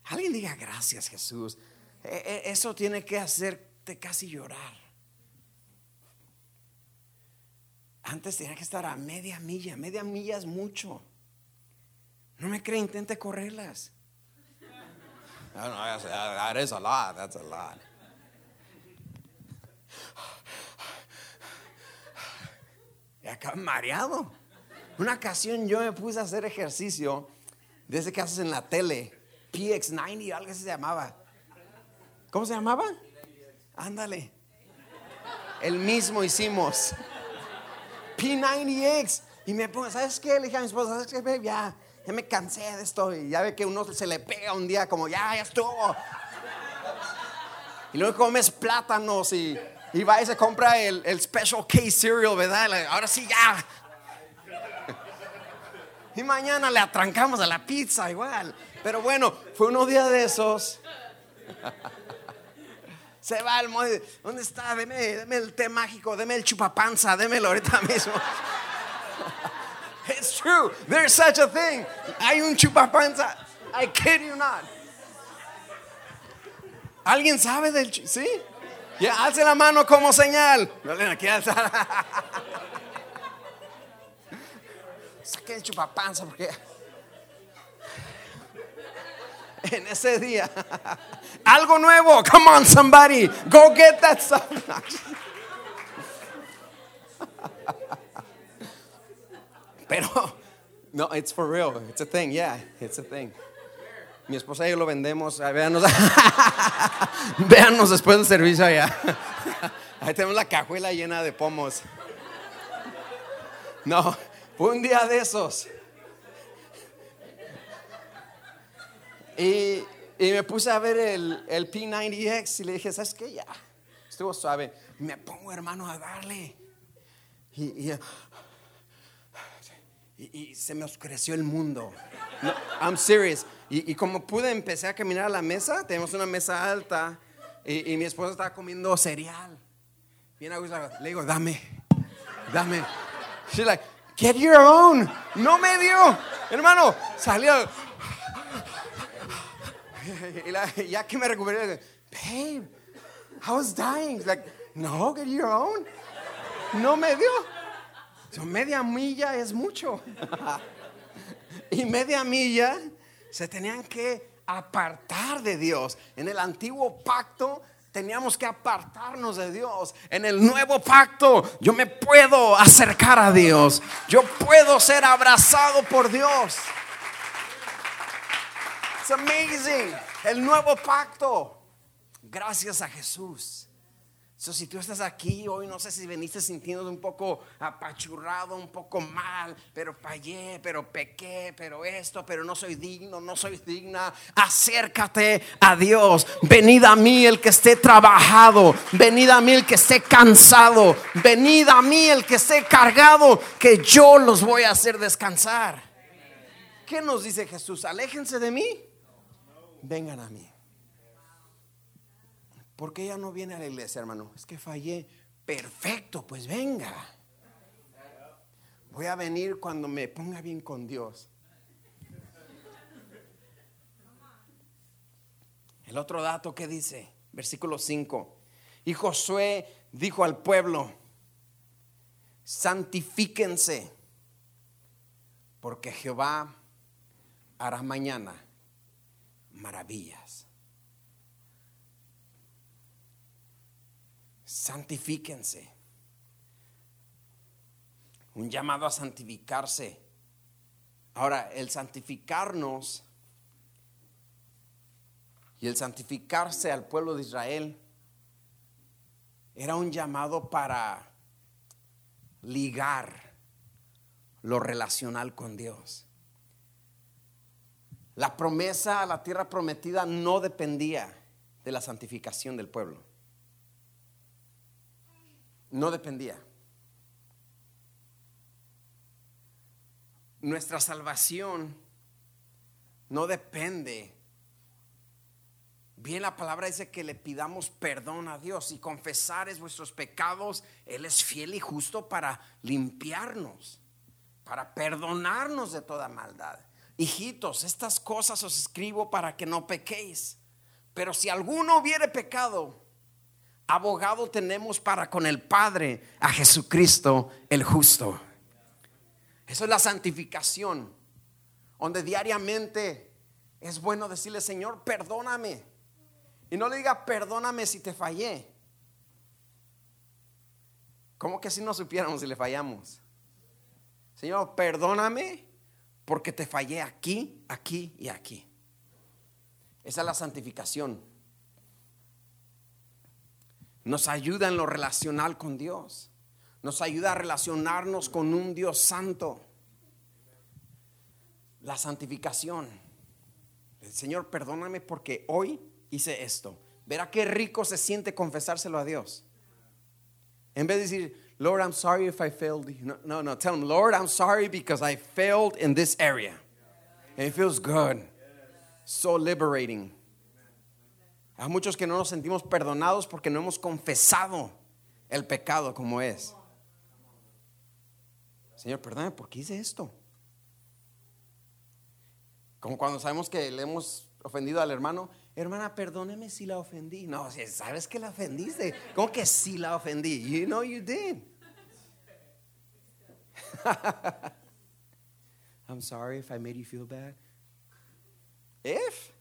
S2: Alguien diga gracias Jesús. E, e, eso tiene que hacerte casi llorar. Antes tenía que estar a media milla. Media milla es mucho. No me cree, intente correrlas. No, no, that is a lot. That's a lot. Y acá mareado. Una ocasión yo me puse a hacer ejercicio de ese que haces en la tele. PX90, algo así se llamaba. ¿Cómo se llamaba? Ándale. El mismo hicimos. P90X. Y me pongo, ¿sabes qué? Le dije a mi esposa, ¿sabes qué? Ya, ya me cansé de esto. Y ya ve que uno se le pega un día como, ya, ya estuvo. Y luego comes plátanos y, y va y se compra el, el Special K cereal, ¿verdad? Ahora sí, ya. Y mañana le atrancamos a la pizza igual. Pero bueno, fue unos días de esos. Se va el molde. ¿Dónde está? Deme, deme el té mágico, deme el chupapanza, démelo ahorita mismo. It's true. There's such a thing. Hay un chupapanza. I kid you not. ¿Alguien sabe del sí? Ya, alce la mano como señal. Aquí alzar. Saque el chupapanza porque en ese día. Algo nuevo. Come on, somebody. Go get that stuff. Pero, no, it's for real. It's a thing. Yeah, it's a thing. Mi esposa y yo lo vendemos. Véanos, véanos después del servicio allá. Ahí tenemos la cajuela llena de pomos. No, un día de esos. Y, me puse a ver el, el, P90X y le dije, ¿sabes qué? Ya, estuvo suave. Me pongo, hermano, a darle. Y, y, se me oscureció el mundo. I'm serious. Y, como pude, empecé a caminar a la mesa. Tenemos una mesa alta. Y, mi esposa estaba comiendo cereal. Bien a Le digo, dame, dame. She's like, get your own. No me dio. Hermano, salió y la, ya que me recuperé, babe, I was dying. Like, no, get your own. No me dio. So, media milla es mucho. y media milla se tenían que apartar de Dios. En el antiguo pacto teníamos que apartarnos de Dios. En el nuevo pacto yo me puedo acercar a Dios. Yo puedo ser abrazado por Dios. It's amazing. El nuevo pacto. Gracias a Jesús. Si tú estás aquí hoy, no sé si veniste sintiendo un poco apachurrado, un poco mal, pero fallé, pero pequé, pero esto, pero no soy digno, no soy digna. Acércate a Dios. Venid a mí el que esté trabajado. Venid a mí el que esté cansado. Venid a mí el que esté cargado, que yo los voy a hacer descansar. ¿Qué nos dice Jesús? Aléjense de mí. Vengan a mí. ¿Por qué ella no viene a la iglesia, hermano? Es que fallé. Perfecto, pues venga. Voy a venir cuando me ponga bien con Dios. El otro dato que dice, versículo 5. Y Josué dijo al pueblo, santifíquense, porque Jehová hará mañana maravillas. santifíquense. Un llamado a santificarse. Ahora, el santificarnos y el santificarse al pueblo de Israel era un llamado para ligar lo relacional con Dios. La promesa a la tierra prometida no dependía de la santificación del pueblo no dependía. Nuestra salvación no depende. Bien, la palabra dice que le pidamos perdón a Dios y confesar es vuestros pecados. Él es fiel y justo para limpiarnos, para perdonarnos de toda maldad. Hijitos, estas cosas os escribo para que no pequéis. Pero si alguno hubiere pecado, abogado tenemos para con el Padre a Jesucristo el justo. Eso es la santificación, donde diariamente es bueno decirle, Señor, perdóname. Y no le diga, perdóname si te fallé. ¿Cómo que si no supiéramos si le fallamos? Señor, perdóname porque te fallé aquí, aquí y aquí. Esa es la santificación nos ayuda en lo relacional con Dios. Nos ayuda a relacionarnos con un Dios santo. La santificación. Señor, perdóname porque hoy hice esto. Verá qué rico se siente confesárselo a Dios. En vez de decir, Lord, I'm sorry if I failed. No, no. Tell him, Lord, I'm sorry because I failed in this area. It feels good. So liberating. Hay muchos que no nos sentimos perdonados porque no hemos confesado el pecado como es. Señor, perdóname, ¿por qué hice esto? Como cuando sabemos que le hemos ofendido al hermano, hermana, perdóneme si la ofendí. No, sabes que la ofendiste. ¿Cómo que sí la ofendí? You know you did. I'm sorry if I made you feel bad. If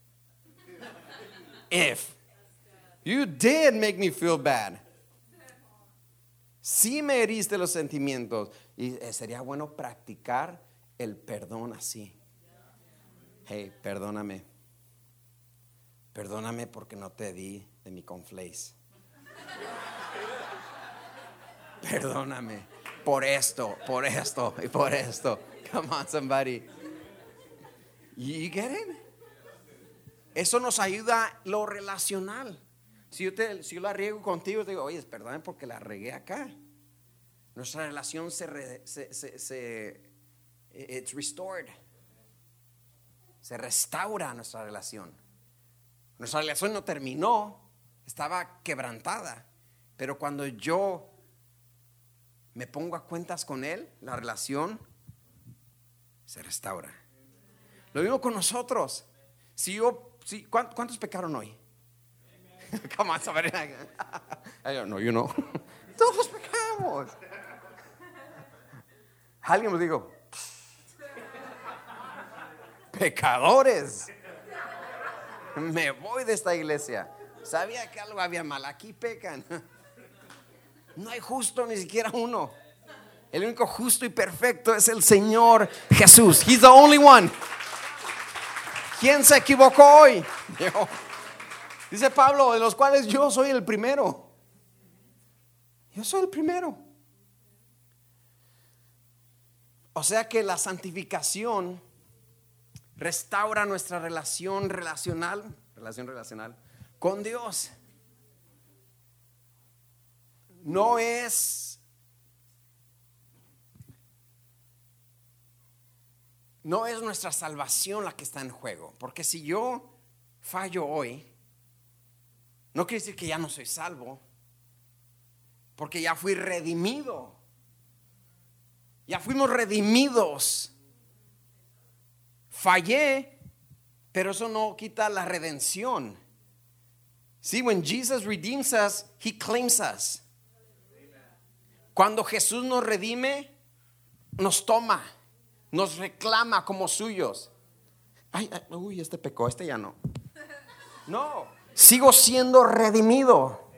S2: if you did make me feel bad. Si me heriste los sentimientos. Y eh, sería bueno practicar el perdón así. Hey, perdóname. Perdóname porque no te di de mi conflace. Perdóname por esto, por esto y por esto. Come on, somebody. You get it? Eso nos ayuda lo relacional. Si yo, te, si yo la riego contigo, te digo, oye, perdóname porque la regué acá. Nuestra relación se, se, se, se it's restored. Se restaura nuestra relación. Nuestra relación no terminó, estaba quebrantada. Pero cuando yo me pongo a cuentas con Él, la relación se restaura. Lo mismo con nosotros. Si yo Sí, ¿cuántos pecaron hoy? Come on, somebody. I don't know, you know. Todos pecamos. Alguien me dijo, pecadores. Me voy de esta iglesia. Sabía que algo había mal. Aquí pecan. No hay justo ni siquiera uno. El único justo y perfecto es el Señor Jesús. He's the only one. ¿Quién se equivocó hoy? Dice Pablo, de los cuales yo soy el primero. Yo soy el primero. O sea que la santificación restaura nuestra relación relacional, relación relacional con Dios. No es no es nuestra salvación la que está en juego, porque si yo fallo hoy, no quiere decir que ya no soy salvo, porque ya fui redimido. Ya fuimos redimidos. Fallé, pero eso no quita la redención. See, when Jesus redeems us, he claims us. Cuando Jesús nos redime, nos toma, nos reclama como suyos. Ay, ay, uy, este pecó, este ya no. No, sigo siendo redimido,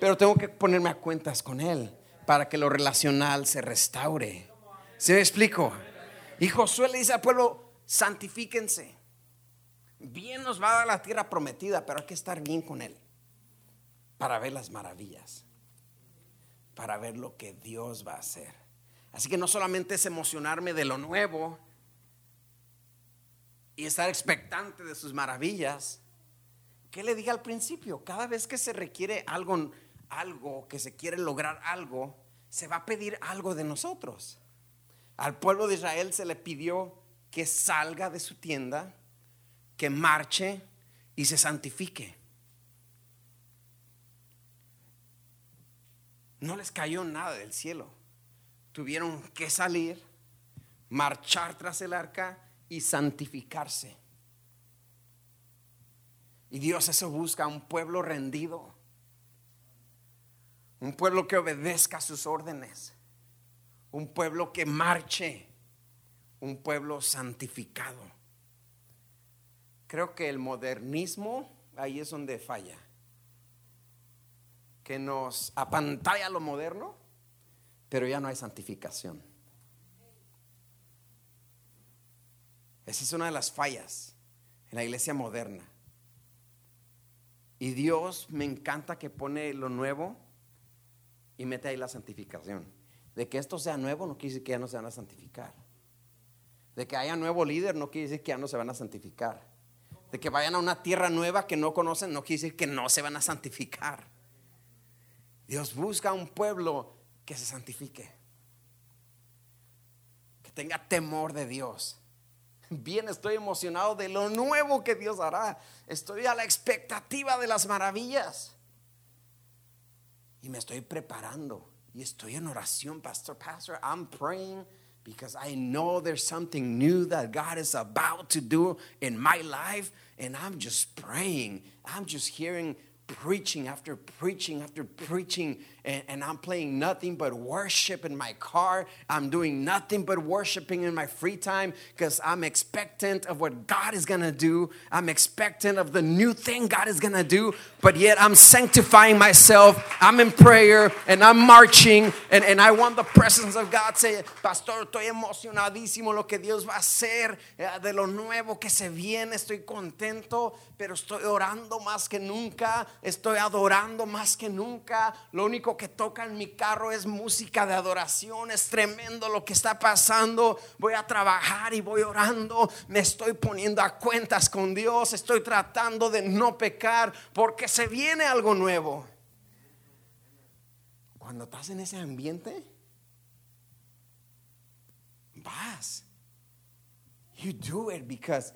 S2: pero tengo que ponerme a cuentas con Él para que lo relacional se restaure. ¿Se me explico? Y Josué le dice al pueblo, santifíquense. Bien nos va a dar la tierra prometida, pero hay que estar bien con Él para ver las maravillas, para ver lo que Dios va a hacer. Así que no solamente es emocionarme de lo nuevo y estar expectante de sus maravillas. ¿Qué le dije al principio? Cada vez que se requiere algo, algo, que se quiere lograr algo, se va a pedir algo de nosotros. Al pueblo de Israel se le pidió que salga de su tienda, que marche y se santifique. No les cayó nada del cielo. Tuvieron que salir, marchar tras el arca y santificarse. Y Dios eso busca, un pueblo rendido, un pueblo que obedezca sus órdenes un pueblo que marche, un pueblo santificado. Creo que el modernismo ahí es donde falla, que nos apantalla lo moderno, pero ya no hay santificación. Esa es una de las fallas en la iglesia moderna. Y Dios me encanta que pone lo nuevo y mete ahí la santificación. De que esto sea nuevo no quiere decir que ya no se van a santificar. De que haya nuevo líder no quiere decir que ya no se van a santificar. De que vayan a una tierra nueva que no conocen no quiere decir que no se van a santificar. Dios busca un pueblo que se santifique. Que tenga temor de Dios. Bien, estoy emocionado de lo nuevo que Dios hará. Estoy a la expectativa de las maravillas. Y me estoy preparando y estoy en oración, pastor, pastor. I'm praying because I know there's something new that God is about to do in my life. And I'm just praying. I'm just hearing preaching after preaching after preaching and, and, I'm playing nothing but worship in my car. I'm doing nothing but worshiping in my free time because I'm expectant of what God is gonna do. I'm expectant of the new thing God is gonna do, but yet I'm sanctifying myself. I'm in prayer and I'm marching and, and I want the presence of God. Say, Pastor, estoy emocionadísimo lo que Dios va a hacer, eh, de lo nuevo que se viene. Estoy contento, pero estoy orando más que nunca. Estoy adorando más que nunca. Lo único que toca en mi carro es música de adoración. Es tremendo lo que está pasando. Voy a trabajar y voy orando. Me estoy poniendo a cuentas con Dios. Estoy tratando de no pecar porque se viene algo nuevo. Cuando estás en ese ambiente, vas. You do it because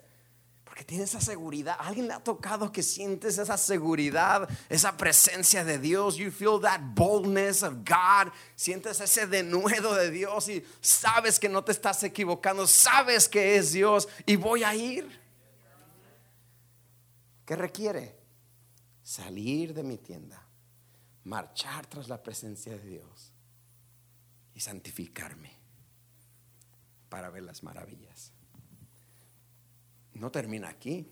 S2: porque tienes esa seguridad. alguien le ha tocado que sientes esa seguridad, esa presencia de Dios. You feel that boldness of God. Sientes ese denuedo de Dios y sabes que no te estás equivocando. Sabes que es Dios y voy a ir. ¿Qué requiere? Salir de mi tienda, marchar tras la presencia de Dios y santificarme para ver las maravillas no termina aquí.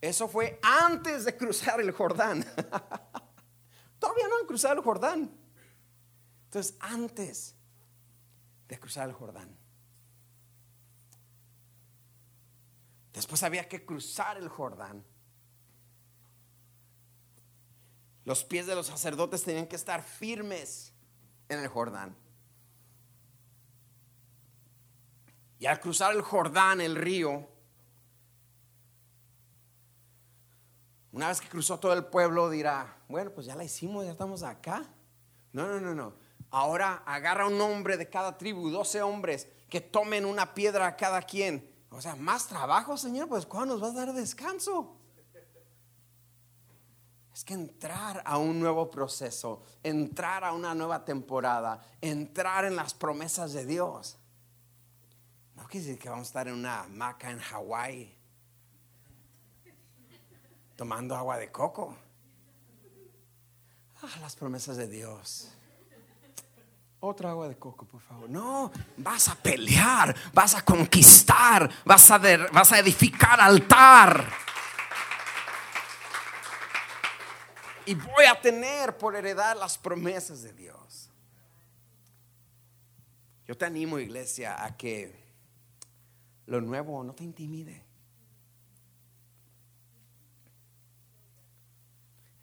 S2: Eso fue antes de cruzar el Jordán. Todavía no han cruzado el Jordán. Entonces, antes de cruzar el Jordán. Después había que cruzar el Jordán. Los pies de los sacerdotes tenían que estar firmes en el Jordán. Y al cruzar el Jordán, el río, una vez que cruzó todo el pueblo dirá, bueno, pues ya la hicimos, ya estamos acá. No, no, no, no. Ahora agarra un hombre de cada tribu, 12 hombres, que tomen una piedra a cada quien. O sea, más trabajo, Señor, pues ¿cuándo nos vas a dar descanso? Es que entrar a un nuevo proceso, entrar a una nueva temporada, entrar en las promesas de Dios. No quiere decir que vamos a estar en una hamaca en Hawái tomando agua de coco. Ah, las promesas de Dios. Otra agua de coco, por favor. No, vas a pelear, vas a conquistar, vas a, vas a edificar altar. y voy a tener por heredar las promesas de Dios. Yo te animo, iglesia, a que lo nuevo no te intimide.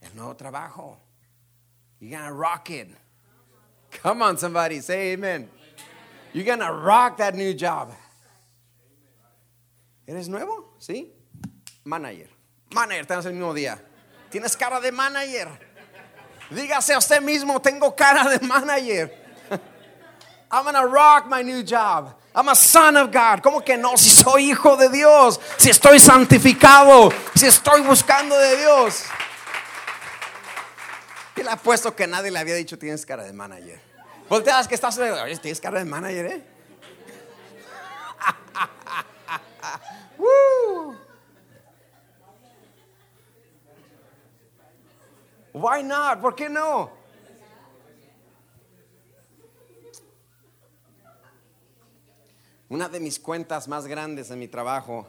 S2: El nuevo trabajo. You're gonna rock it. Come on, somebody, say amen. You're gonna rock that new job. ¿Eres nuevo? ¿Sí? Manager. Manager, tenemos el mismo día. Tienes cara de manager. Dígase a usted mismo, tengo cara de manager. I'm gonna rock my new job. I'm a son of God. ¿Cómo que no? Si soy hijo de Dios, si estoy santificado, si estoy buscando de Dios. Y le apuesto que nadie le había dicho tienes cara de manager. Volteas que estás, oye, tienes cara de manager, ¿eh? Why not? ¿Por qué no? Una de mis cuentas más grandes en mi trabajo,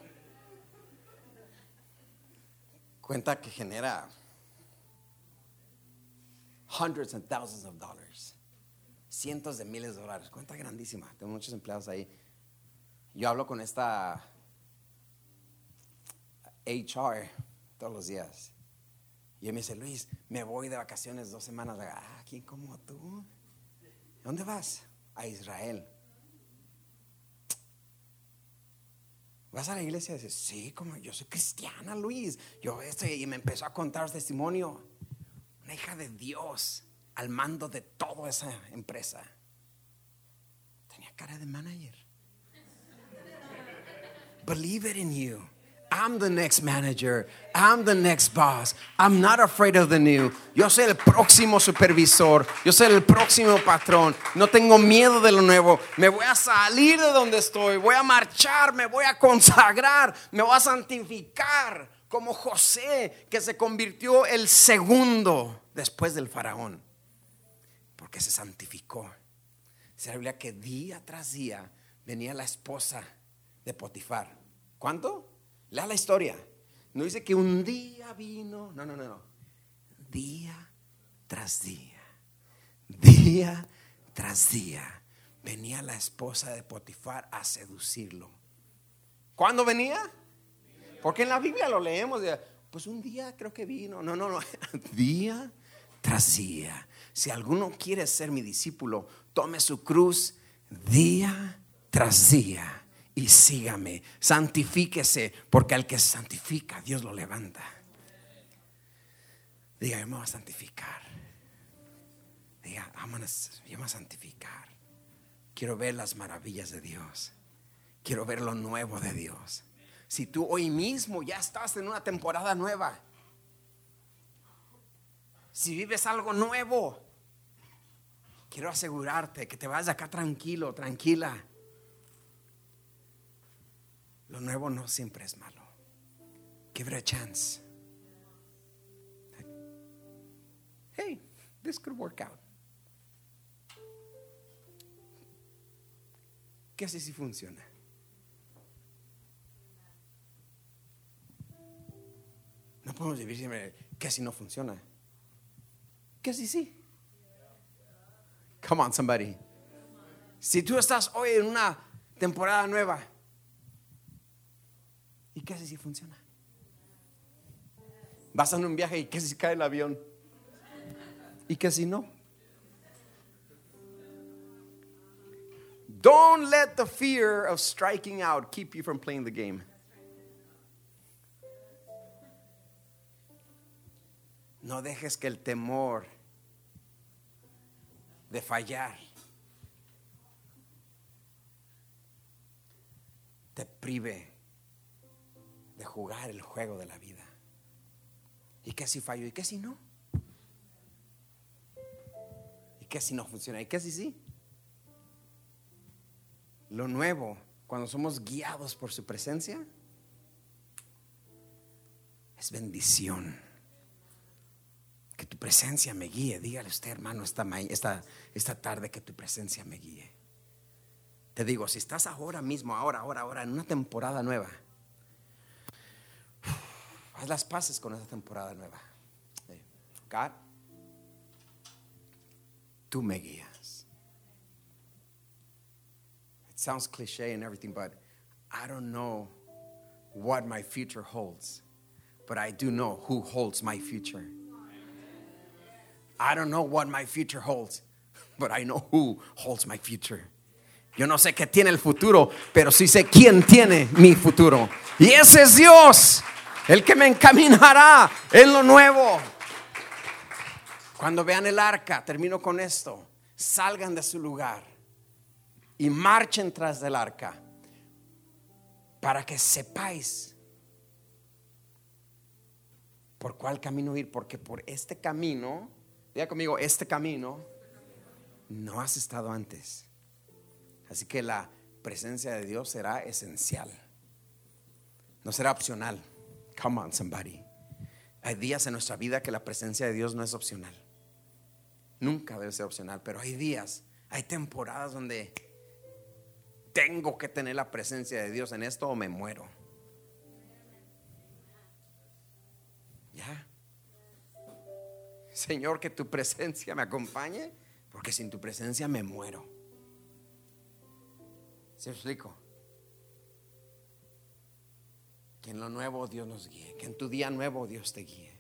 S2: cuenta que genera hundreds and thousands of dollars, cientos de miles de dólares, cuenta grandísima, tengo muchos empleados ahí. Yo hablo con esta HR todos los días. Y él me dice, Luis, me voy de vacaciones dos semanas. Ah, ¿quién como tú? ¿Dónde vas? A Israel. ¿Vas a la iglesia? Y dice, sí, como yo soy cristiana, Luis. Yo estoy, y me empezó a contar testimonio. Una hija de Dios al mando de toda esa empresa. Tenía cara de manager. Believe it in you. I'm the next manager. I'm the next boss. I'm not afraid of the new. Yo soy el próximo supervisor. Yo soy el próximo patrón. No tengo miedo de lo nuevo. Me voy a salir de donde estoy. Voy a marchar. Me voy a consagrar. Me voy a santificar. Como José, que se convirtió el segundo después del faraón. Porque se santificó. Se habla que día tras día venía la esposa de Potifar. ¿Cuánto? Lea la historia. No dice que un día vino. No, no, no, no. Día tras día. Día tras día. Venía la esposa de Potifar a seducirlo. ¿Cuándo venía? Porque en la Biblia lo leemos. Pues un día creo que vino. No, no, no. Día tras día. Si alguno quiere ser mi discípulo, tome su cruz día tras día y sígame. Santifíquese, porque al que santifica, Dios lo levanta. Diga, yo me voy a santificar. Diga, yo me voy a santificar. Quiero ver las maravillas de Dios. Quiero ver lo nuevo de Dios. Si tú hoy mismo ya estás en una temporada nueva, si vives algo nuevo, quiero asegurarte que te vas acá tranquilo, tranquila lo nuevo no siempre es malo. Give it a chance. Hey, this could work out. ¿Qué si funciona? No podemos vivir siempre que así no funciona. ¿Qué así sí? Come on, somebody. Si tú estás hoy en una temporada nueva, ¿Y qué si funciona? Vas en un viaje y qué si cae el avión. ¿Y qué si no? Don't let the fear of striking out keep you from playing the game. No dejes que el temor de fallar te prive jugar el juego de la vida. ¿Y qué si fallo? ¿Y qué si no? ¿Y qué si no funciona? ¿Y qué si sí? Lo nuevo, cuando somos guiados por su presencia, es bendición. Que tu presencia me guíe. Dígale usted, hermano, esta, esta, esta tarde que tu presencia me guíe. Te digo, si estás ahora mismo, ahora, ahora, ahora, en una temporada nueva, haz las paces con esa temporada nueva. God, tú me guías. It sounds cliche and everything, but I don't know what my future holds, but I do know who holds my future. I don't know what my future holds, but I know who holds my future. Yo no sé qué tiene el futuro, pero sí sé quién tiene mi futuro. Y ese es Dios, el que me encaminará en lo nuevo. Cuando vean el arca, termino con esto, salgan de su lugar y marchen tras del arca para que sepáis por cuál camino ir, porque por este camino, diga conmigo, este camino no has estado antes. Así que la presencia de Dios será esencial. No será opcional. Come on, somebody. Hay días en nuestra vida que la presencia de Dios no es opcional. Nunca debe ser opcional, pero hay días, hay temporadas donde tengo que tener la presencia de Dios en esto o me muero. Ya. Señor, que tu presencia me acompañe, porque sin tu presencia me muero. ¿Se explico? Que en lo nuevo Dios nos guíe. Que en tu día nuevo Dios te guíe.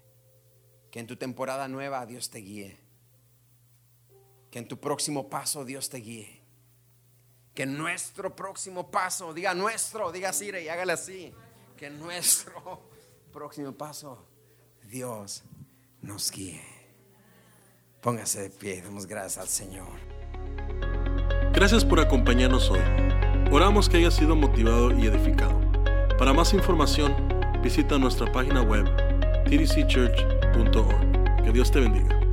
S2: Que en tu temporada nueva Dios te guíe. Que en tu próximo paso Dios te guíe. Que en nuestro próximo paso, diga nuestro, diga Sire y hágale así. Que en nuestro próximo paso Dios nos guíe. Póngase de pie, damos gracias al Señor.
S1: Gracias por acompañarnos hoy. Oramos que haya sido motivado y edificado. Para más información, visita nuestra página web tdcchurch.org. Que Dios te bendiga.